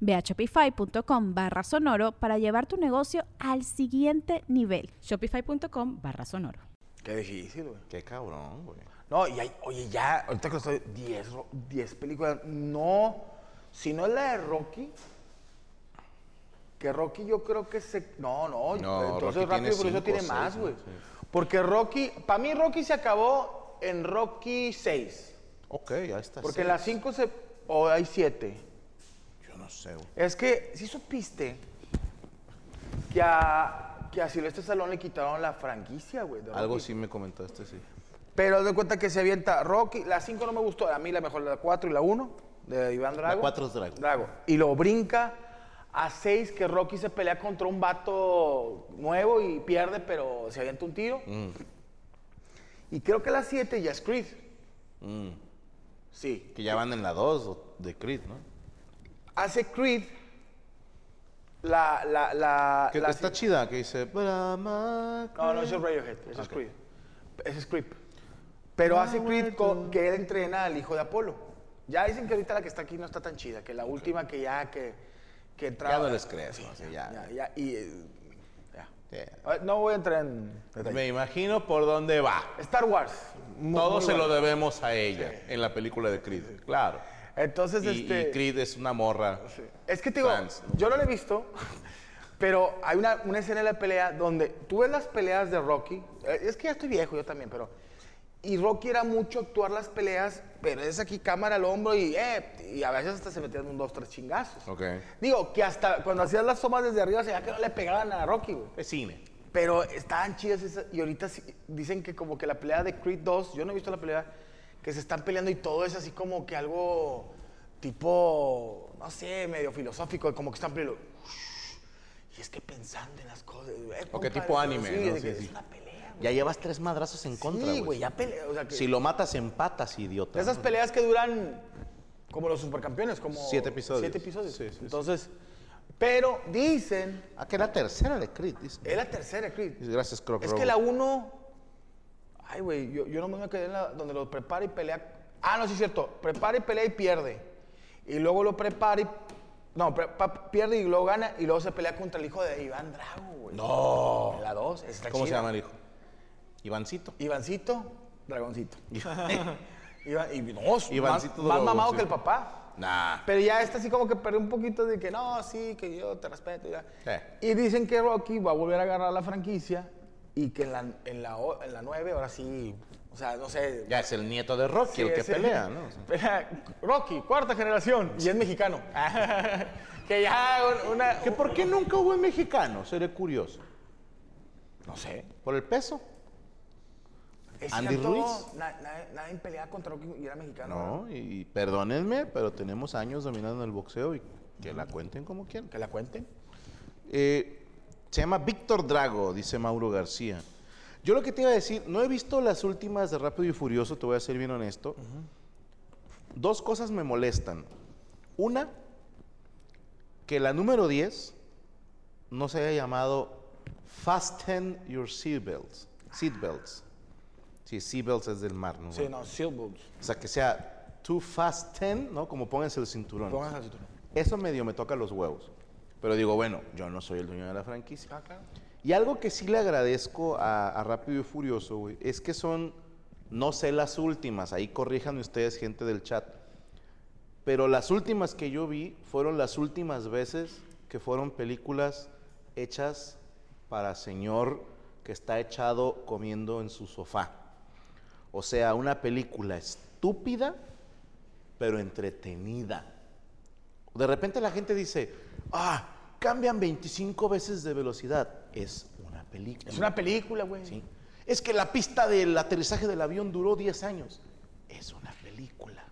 Ve a shopify.com barra sonoro para llevar tu negocio al siguiente nivel. Shopify.com barra sonoro. Qué difícil, güey. Qué cabrón, güey. No, y hay, oye, ya, ahorita que estoy, 10 ro- 10 películas. No, si no es la de Rocky, que Rocky yo creo que se. No, no, No, entonces Rocky tiene Rápido y Furioso cinco, tiene seis, más, güey. Sí. Porque Rocky, para mí Rocky se acabó en Rocky 6. Ok, ya está. Porque seis. en las 5 se. O hay 7. Yo no sé, güey. Es que, si supiste que a, que a Silvestre Stallone le quitaron la franquicia, güey. de Algo Rocky? sí me comentaste, sí. Pero de cuenta que se avienta Rocky. La 5 no me gustó. A mí la mejor, la 4 y la 1 de Iván Drago. cuatro es Drago. Drago. Y lo brinca a 6 que Rocky se pelea contra un vato nuevo y pierde, pero se avienta un tiro. Mm. Y creo que la 7 ya es Creed. Mm. Sí. Que ya van en la 2 de Creed, ¿no? Hace Creed la... la, la, Que la está chida, que dice... No, no, ese es Radiohead, ese es Creed. Ese es Creed. Pero hace Creed con- que él entrena al hijo de Apolo. Ya dicen que ahorita la que está aquí no está tan chida, que la última que ya que, que. Ya no les crees, ¿no? Sí, ya. Ya, ya, y, eh, ya. A ver, No voy a entrar en detalle. Me imagino por dónde va. Star Wars. Todo se lo debemos a ella en la película de Creed, claro. Entonces, Y, este. y Creed es una morra. Es que te digo, yo no lo he visto, pero hay una, una escena en la pelea donde tú ves las peleas de Rocky. eh, Es que ya estoy viejo yo también, pero. Y Rocky era mucho actuar las peleas, pero es aquí cámara al hombro y, eh, y a veces hasta se metían un dos, tres chingazos. Ok. Digo, que hasta cuando hacías las tomas desde arriba se veía que no le pegaban a Rocky, güey. Es cine. Pero estaban chidas esas. Y ahorita dicen que como que la pelea de Creed 2, yo no he visto la pelea, que se están peleando y todo es así como que algo tipo, no sé, medio filosófico, como que están peleando. Y es que pensando en las cosas. eh, O qué tipo anime, sí, ¿no? de Sí, que sí. Es una pelea. güey. Ya llevas tres madrazos en contra, Sí, güey. güey, ya pelea. O sea, que Si lo matas, empatas, idiota. de esas peleas que duran como los supercampeones, como. Siete episodios. Siete episodios. Sí, sí. Entonces, pero dicen, Ah, que la tercera de Creed, dice. es la tercera, Creed. Dice, Gracias, Croc Es que la 1. Ay, güey, yo, yo nomás me quedé en la donde lo prepara y pelea. Ah, no, sí es cierto. Prepara y pelea y pierde. Y luego lo prepara y. No, pierde y luego gana. Y luego se pelea contra el hijo de Iván Drago, güey. No. En la 2. Está ¿Cómo se llama el hijo? Ivancito. Ivancito, Dragoncito. Iván, y no, Ivancito más, más mamado que el papá. Nah. Pero ya está así como que perdió un poquito de que no, sí, que yo te respeto. ya. Sí. Y dicen que Rocky va a volver a agarrar la franquicia y que en la, en la, en la 9 ahora sí, o sea, no sé. Ya es el nieto de Rocky sí, el que pelea, ¿no? O sea, pelea- Rocky, cuarta generación, y es mexicano. que ya un- una... ¿Que ¿Por qué nunca hubo un mexicano? Seré curioso. No sé. ¿Por el peso? ¿Es Andy cierto? Ruiz. Na- na- nadie peleaba contra Rocky y era mexicano. No, y, y perdónenme, pero tenemos años dominando el boxeo y que la cuenten como quieran. Que la cuenten. Eh, se llama Víctor Drago, dice Mauro García. Yo lo que te iba a decir, no he visto las últimas de Rápido y Furioso, te voy a ser bien honesto. Dos cosas me molestan. Una, que la número 10 no se haya llamado Fasten Your Seatbelts. Seatbelts. Sí, seatbelts es del mar, ¿no? Sí, no, Silboots. O sea, que sea Too Fasten, ¿no? Como pónganse el cinturón. Pónganse el cinturón. Eso medio me toca los huevos. Pero digo, bueno, yo no soy el dueño de la franquicia. Ah, claro. Y algo que sí le agradezco a, a Rápido y Furioso, güey, es que son, no sé las últimas, ahí corrijan ustedes, gente del chat, pero las últimas que yo vi fueron las últimas veces que fueron películas hechas para señor que está echado comiendo en su sofá. O sea, una película estúpida, pero entretenida. De repente la gente dice, ah, cambian 25 veces de velocidad. Es una película. Es una película, güey. Sí. Es que la pista del aterrizaje del avión duró 10 años. Es una película.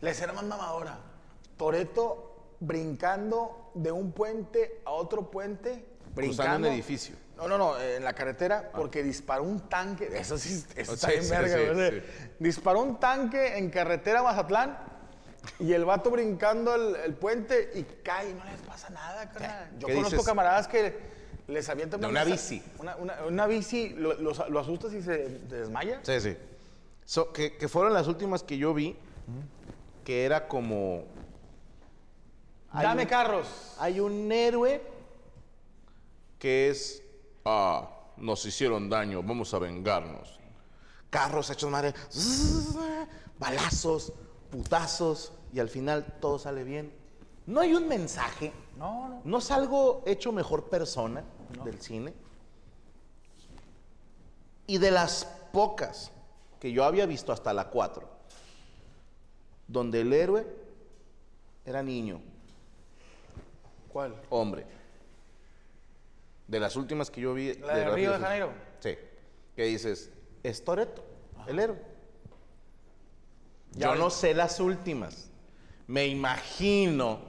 La escena más mamadora. Toreto brincando de un puente a otro puente. Brincando. un edificio. No, no, no, en la carretera, porque disparó un tanque. Eso sí, eso está Sí, bien sí, verga, sí. Disparó un tanque en carretera Mazatlán y el vato brincando el, el puente y cae y no les pasa nada, carnal. Yo ¿Qué conozco dices? camaradas que les avientan De una bici. Una, una- una bici, lo, asustas y se, desmaya. Sí, sí. So, que, que fueron las últimas que yo vi, que era como... Dame un- carros. Hay un héroe que es... Ah, nos hicieron daño, vamos a vengarnos. Carros hechos madre, balazos, putazos, y al final todo sale bien. No hay un mensaje, No, no. no es algo hecho mejor persona del cine. Y de las pocas que yo había visto hasta la 4, donde el héroe era niño, ¿Cuál? hombre. De las últimas que yo vi. ¿La de Rápido Río de. Janeiro? Sí. Que dices, es Toreto, el héroe. Yo no sé las últimas. Me imagino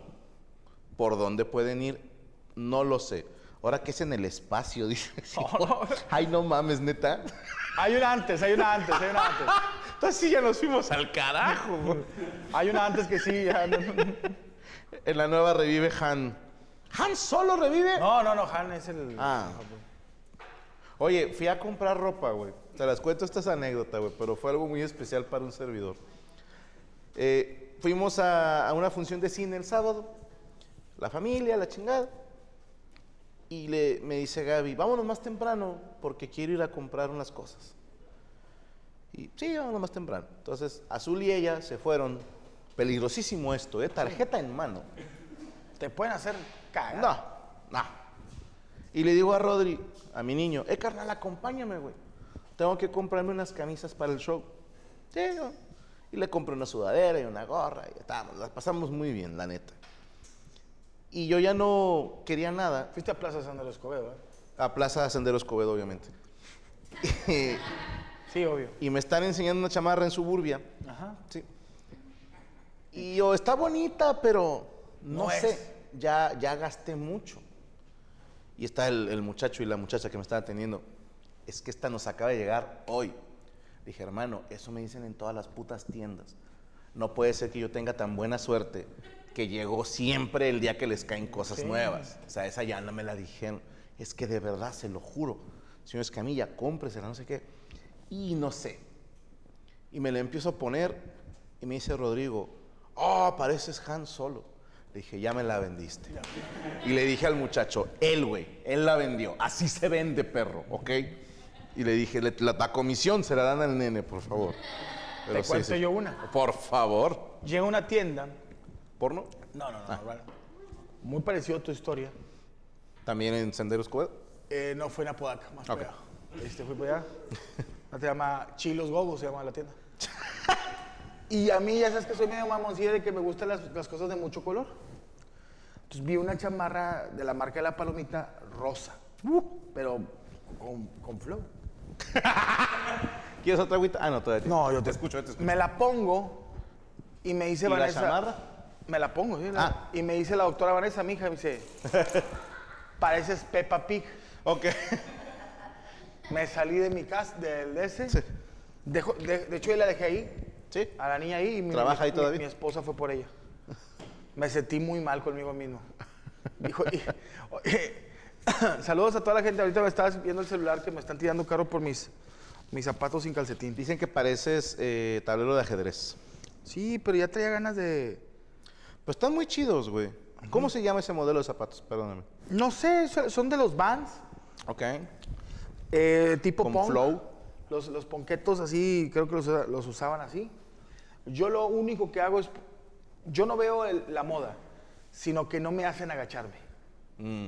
por dónde pueden ir. No lo sé. Ahora que es en el espacio, dice. No. Ay, no mames, neta. Hay una antes, hay una antes, hay una antes. Entonces sí ya nos fuimos al carajo. güey. Hay una antes que sí, ya. No, en la nueva revive Han. ¿Han solo revive? no, no, no, Han es el. Ah. Oye, fui a comprar ropa, güey. Te las cuento, esta es anécdota, güey, pero fue algo muy especial para un servidor. Eh, fuimos a, a una función de cine el sábado, la familia, la chingada. Y le, me dice Gaby, vámonos más temprano porque quiero ir a comprar unas cosas. Y sí, vámonos más temprano. Entonces, Azul y ella se fueron. Peligrosísimo esto, ¿eh? Tarjeta en mano. Te pueden hacer cagar. No, no. Y le digo a Rodri, a mi niño, eh, carnal, acompáñame, güey. Tengo que comprarme unas camisas para el show. Sí. Y le compré una sudadera y una gorra y estábamos, las pasamos muy bien, la neta. Y yo ya no quería nada. Fuiste a Plaza San de los Escobedo, ¿eh? A Plaza Sendero Escobedo, obviamente. Y, Sí, obvio. y me están enseñando una chamarra en Suburbia. Ajá. Sí. Y yo, está bonita, pero no, No sé, es. ya, ya gasté mucho. Y está el, el muchacho y la muchacha que me están atendiendo. Es que esta nos acaba de llegar hoy. Dije, hermano, eso me dicen en todas las putas tiendas. No puede ser que yo tenga tan buena suerte que llegó siempre el día que les caen cosas nuevas. O sea, esa ya no me la dijeron. Es que de verdad, se lo juro. Señor Escamilla, cómpresela, no sé qué. Y no sé. Y me la empiezo a poner y me dice Rodrigo, oh, pareces Han Solo. Le dije, ya me la vendiste. Y le dije al muchacho, él, güey, él la vendió. Así se vende, perro, ¿ok? Y le dije, "Le- la, la comisión se la dan al nene, por favor. Pero Te cuento yo una. Por favor. Llega a una tienda. ¿Porno? No, no, no. bueno. Muy parecido a tu historia. También en Senderos Covedo. Eh, no fue en Apodaca, más Ok. para allá. Este fue para allá. Se llama Chilos Gogos, se llama la tienda. Y a mí ya sabes que soy medio mamoncilla de que me gustan las, las cosas de mucho color. Entonces vi una chamarra de la marca de la palomita rosa. Pero con, con flow. ¿Quieres otra agüita? Ah, no, todavía. No, yo te escucho, yo te escucho. Me la pongo y me dice ¿Y la Vanessa. chamarra? Me la pongo, sí. la- Ah. Y me dice la doctora Vanessa, mi hija, me dice, pareces Peppa Pig. Ok. Me salí de mi casa, del de ese. Sí. Dejo- de, de hecho, yo la dejé ahí, Sí. a la niña ahí. Y mi, ¿Trabaja ahí mi- todavía? Mi, esposa fue por ella. Me sentí muy mal conmigo mismo. Dijo, y- oye, saludos a toda la gente. Ahorita me estabas viendo el celular que me están tirando caro por mis, mis zapatos sin calcetín. Dicen que pareces eh, tablero de ajedrez. Sí, pero ya traía ganas de... Pues están muy chidos, güey. ¿Cómo se llama ese modelo de zapatos? Perdóname. No sé, son son de los Vans. Ok. Eh, tipo Con punk. flow. Los, los ponquetos así, creo que los, los usaban así. Yo lo único que hago es, yo no veo el- la moda, sino que no me hacen agacharme. Mm.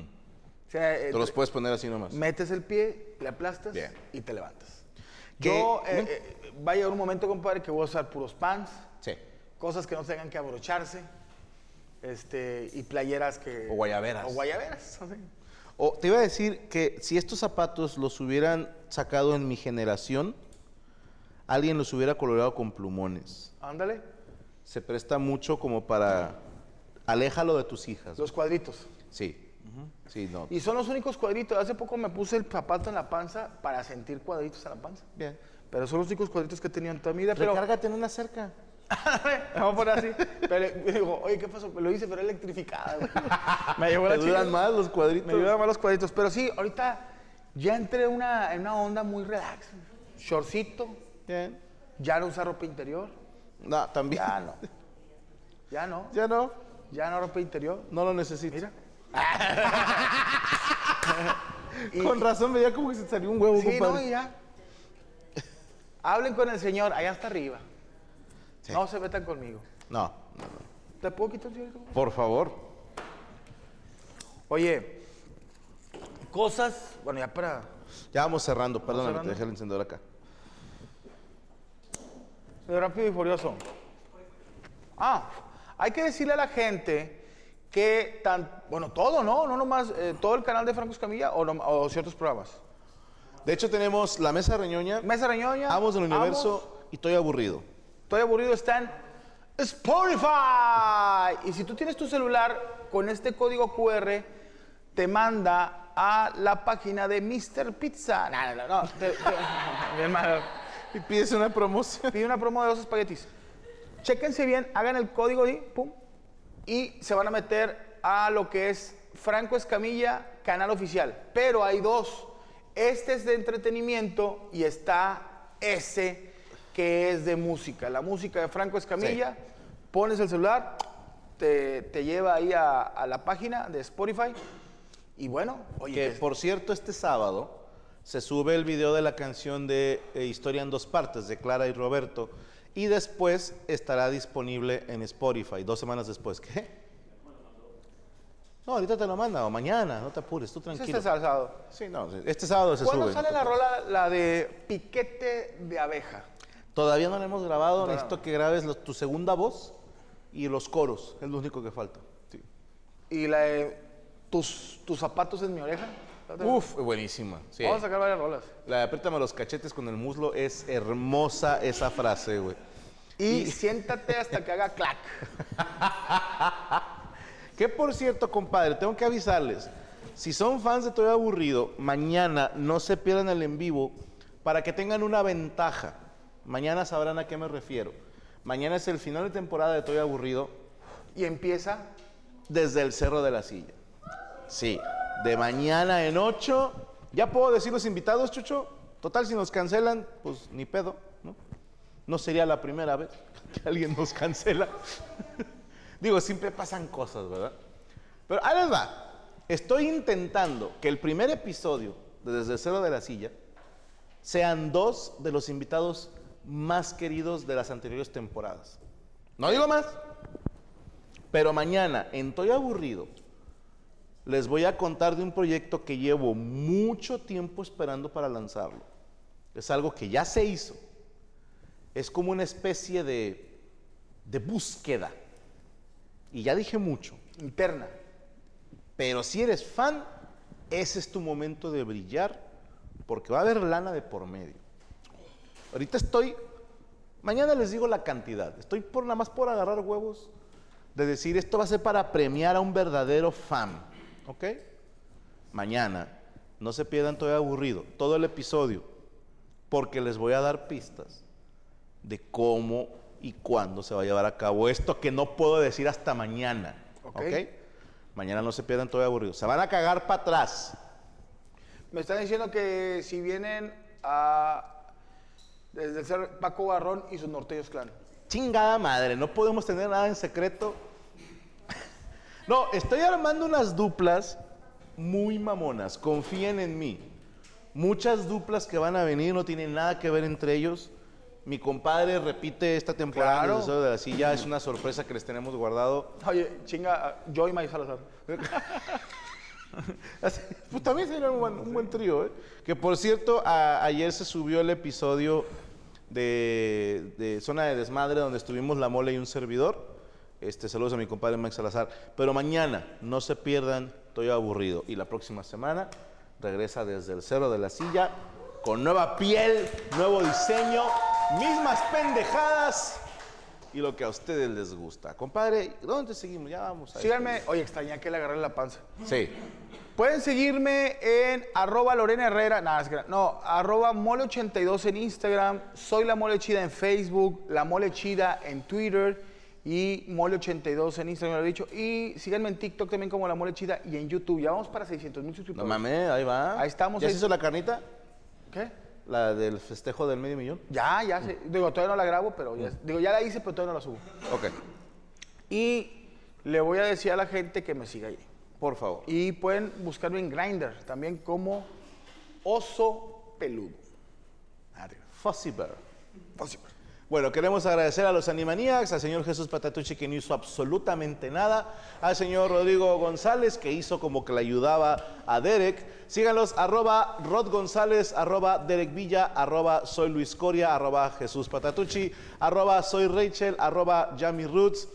Sea, eh, Te los puedes poner así nomás. metes el pie, le aplastas Bien. y te levantas. Yo, eh, eh, va a llegar un momento, compadre, que voy a usar puros pants, Sí. cosas que no tengan que abrocharse, este, y playeras que... O guayaberas. O guayaberas, así. O te iba a decir que si estos zapatos los hubieran sacado en mi generación, alguien los hubiera coloreado con plumones. Ándale, Se presta mucho como para... Aléjalo de tus hijas. los cuadritos. Sí. Sí, no. Y son los únicos cuadritos. Hace poco me puse el zapato en la panza para sentir cuadritos en la panza. Bien. Pero son los únicos cuadritos que he tenido en toda mi vida. Pero Recárgate en una cerca. Vamos a poner así. Pero digo, oye, ¿qué pasó? Lo hice, pero electrificada. güey. Me llevó la más los cuadritos. Me ayudan más los cuadritos. Pero sí, ahorita ya entré en una, en una onda muy relax. Shortcito, Bien. ya no usar ropa interior. No, también. Ya no. Ya no. Ya no. Ya no ropa interior. No lo necesito. Mira. Con razón veía como que se salió un huevo, Sí, no, y ya. Hablen con el señor, allá está arriba. Sí. No se metan conmigo. No, no, no. ¿Te puedo quitar el? Por favor. Oye, cosas, bueno, ya para... Ya vamos cerrando. Perdóname, cerrando. te dejé el encendedor acá. De rápido y furioso. Ah, hay que decirle a la gente que tan, bueno, todo, ¿no? No nomás, eh, todo el canal de Franco Escamilla o, no- o ciertos programas. De hecho, tenemos La Mesa Reñoña, Mesa Reñoña. Amos del Amos, Universo y Estoy Aburrido. Estoy aburrido, está en Spotify. Y si tú tienes tu celular con este código QR, te manda a la página de Mr. Pizza. No, no, no. no, te- te- mi hermano. Y pides una promoción. Pide una promo de dos espaguetis. Chéquense bien, hagan el código ahí, pum, y se van a meter a lo que es Franco Escamilla, canal oficial. Pero hay dos. Este es de entretenimiento y está ese que es de música. La música de Franco Escamilla, pones el celular, te, te lleva ahí a, a la página de Spotify. Y bueno, oye, Que es- por cierto, este sábado se sube el video de la canción de eh, Historia en dos partes de Clara y Roberto. Y después estará disponible en Spotify, dos semanas después. ¿Qué? No, ahorita te lo manda, o mañana, no te apures, tú es tranquilo. este sábado. Sí, no, este sábado se ¿Cuándo sube. sale la rola, la de piquete de abeja? Todavía no la hemos grabado, No. necesito que grabes los- tu segunda voz y los coros, es lo único que falta. Sí. Y la de tus, tus zapatos en mi oreja. Uf, buenísima. sí. Vamos a sacar varias rolas. La de apriétame los cachetes con el muslo es hermosa esa frase, güey. Y, siéntate hasta que haga clac. Que por cierto, compadre, tengo que avisarles. Si son fans de Estoy Aburrido, mañana no se pierdan el en vivo para que tengan una ventaja. Mañana sabrán a qué me refiero. Mañana es el final de temporada de Estoy Aburrido Y empieza. desde el Cerro de la Silla. Sí, de mañana en 8. ¿Ya puedo decir los invitados, Chucho? Total, si nos cancelan, pues ni pedo, ¿no? No sería la primera vez que alguien nos cancela. Digo, siempre pasan cosas, ¿verdad? Pero ahí les va. Estoy intentando que el primer episodio de Desde el Cerro de la Silla sean dos de los invitados más queridos de las anteriores temporadas. No digo más. Pero mañana, en Estoy Aburrido, les voy a contar de un proyecto que llevo mucho tiempo esperando para lanzarlo. Es algo que ya se hizo. Es como una especie de, de búsqueda. Y ya dije mucho. Interna. Pero si eres fan, ese es tu momento de brillar, porque va a haber lana de por medio. Ahorita estoy, mañana les digo la cantidad, estoy por nada más por agarrar huevos de decir esto va a ser para premiar a un verdadero fan, ¿ok? Mañana, no se pierdan todavía aburrido, todo el episodio, porque les voy a dar pistas de cómo y cuándo se va a llevar a cabo esto que no puedo decir hasta mañana, Ok. ¿ok? Mañana no se pierdan todavía aburrido, se van a cagar para atrás. Me están diciendo que si vienen a. Desde el ser Paco Barrón y sus norteños clan. Chingada madre, no podemos tener nada en secreto. No, estoy armando unas duplas muy mamonas, confíen en mí. Muchas duplas que van a venir no tienen nada que ver entre ellos. Mi compadre repite esta temporada Claro. en el Deseo de la Silla, es una sorpresa que les tenemos guardado. Oye, chinga, yo y May Salazar. Pues también sería un buen, un buen trío, ¿eh? Que por cierto, a- ayer se subió el episodio de, de Zona de Desmadre donde estuvimos la mole y un servidor. Este, saludos a mi compadre Max Salazar. Pero mañana, no se pierdan, estoy aburrido. Y la próxima semana regresa desde el cero de la silla con nueva piel, nuevo diseño, mismas pendejadas y lo que a ustedes les gusta. Compadre, ¿dónde seguimos? Ya vamos a Síganme. Oye, extrañé que le agarré la panza. Sí. Pueden seguirme en arroba Lorena Herrera, nada, es que no, arroba mole82 en Instagram, soy la mole chida en Facebook, la mole chida en Twitter y mole82 en Instagram, lo he dicho. Y síganme en TikTok también como la mole chida y en YouTube. Ya vamos para 600 mil No suscriptores. mames, ahí va. Ahí estamos, ¿Ya ahí- se hizo la carnita? ¿Qué? La del festejo del medio millón. Ya, ya. Digo, todavía no la grabo, pero ya, digo, ya la hice, pero todavía no la subo. Ok. Y le voy a decir a la gente que me siga ahí. Por favor. Y pueden buscarme en Grindr también como oso peludo. Fuzzy Bear. Fácil. Bueno, queremos agradecer a los Animaniacs, al señor Jesús Patatucci que no hizo absolutamente nada, al señor Rodrigo González que hizo como que le ayudaba a Derek. Síganlos, arroba Rod González, arroba Derek Villa, arroba Soy Luis Coria, arroba Jesús Patatucci, arroba Soy Rachel, arroba Yami Roots,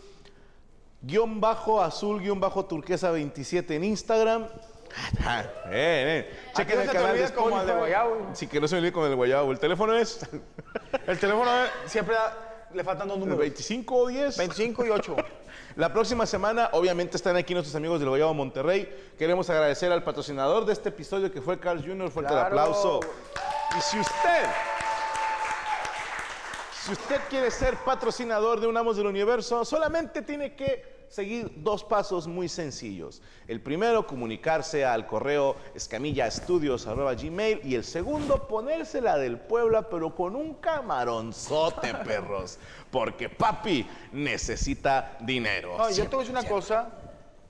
guion bajo azul, guion bajo turquesa 27 en Instagram. Eh, eh. Chequen el canal de como el de. Guayabo. Sí, que no se me olvide con el guayabo. El teléfono es El teléfono siempre da- le faltan dos el números. 25 o 10. 25 y 8. La próxima semana, obviamente, están aquí nuestros amigos del Guayabo Monterrey. Queremos agradecer al patrocinador de este episodio, que fue Carl Jr. Fuerte el Claro. aplauso. Y si usted, si usted quiere ser patrocinador de un Amos del Universo, solamente tiene que seguir dos pasos muy sencillos. El primero, comunicarse al correo escamillaestudios.gmail y el segundo, ponérsela del Puebla, pero con un camaronzote, perros. Porque papi necesita dinero. No, yo te voy a decir una cosa.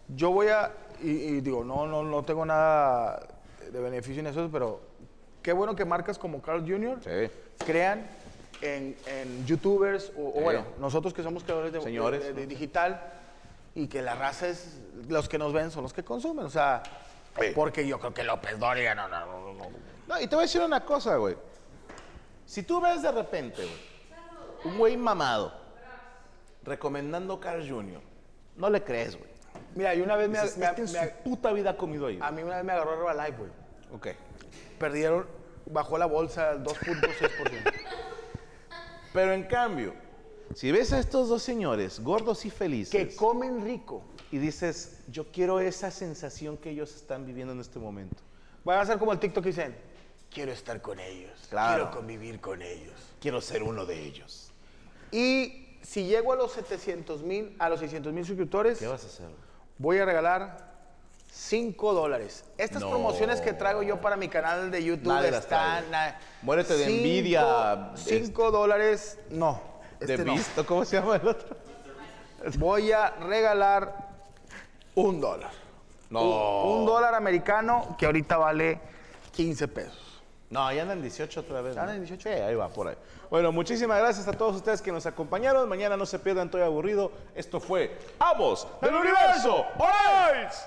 Yo voy a. Y, y digo, no, no, no tengo nada de beneficio en eso, pero qué bueno que marcas como Carl Jr. Sí. crean en, en youtubers o, bueno, nosotros que somos creadores de, Señores. de- de digital y que la raza es. Los que nos ven son los que consumen. O sea, Sí. porque yo creo que López Dóriga, no, no, no, no, no. Y te voy a decir una cosa, güey. Si tú ves de repente, güey, un güey mamado recomendando Carl Jr., no le crees, güey. Mira, y una vez me, Dices, me- este en me- su puta vida ha comido ahí. a mí una vez me agarró Herbalife, güey. Ok. Perdieron, bajó la bolsa al 2.6%. Pero en cambio, si ves a estos dos señores gordos y felices que comen rico. y dices, yo quiero esa sensación que ellos están viviendo en este momento. Van a ser como el TikTok que dicen, quiero estar con ellos, Claro. quiero convivir con ellos. Quiero ser uno de ellos. Y si llego a los 700 mil, a los 600 mil suscriptores, ¿Qué vas a hacer? voy a regalar 5 dólares. Estas No. promociones que traigo yo para mi canal de YouTube Nadie están... Muérete de envidia. 5 dólares, no. ¿De este no. visto? ¿Cómo se llama el otro? Voy a regalar un dólar. No. Un, un dólar americano que ahorita vale 15 pesos. No, ya andan 18 otra vez. ¿Ya ¿no? andan 18? Sí, ahí va, por ahí. Bueno, muchísimas gracias a todos ustedes que nos acompañaron. Mañana no se pierdan, estoy aburrido. Esto fue Amos del Universo. ¡Boys!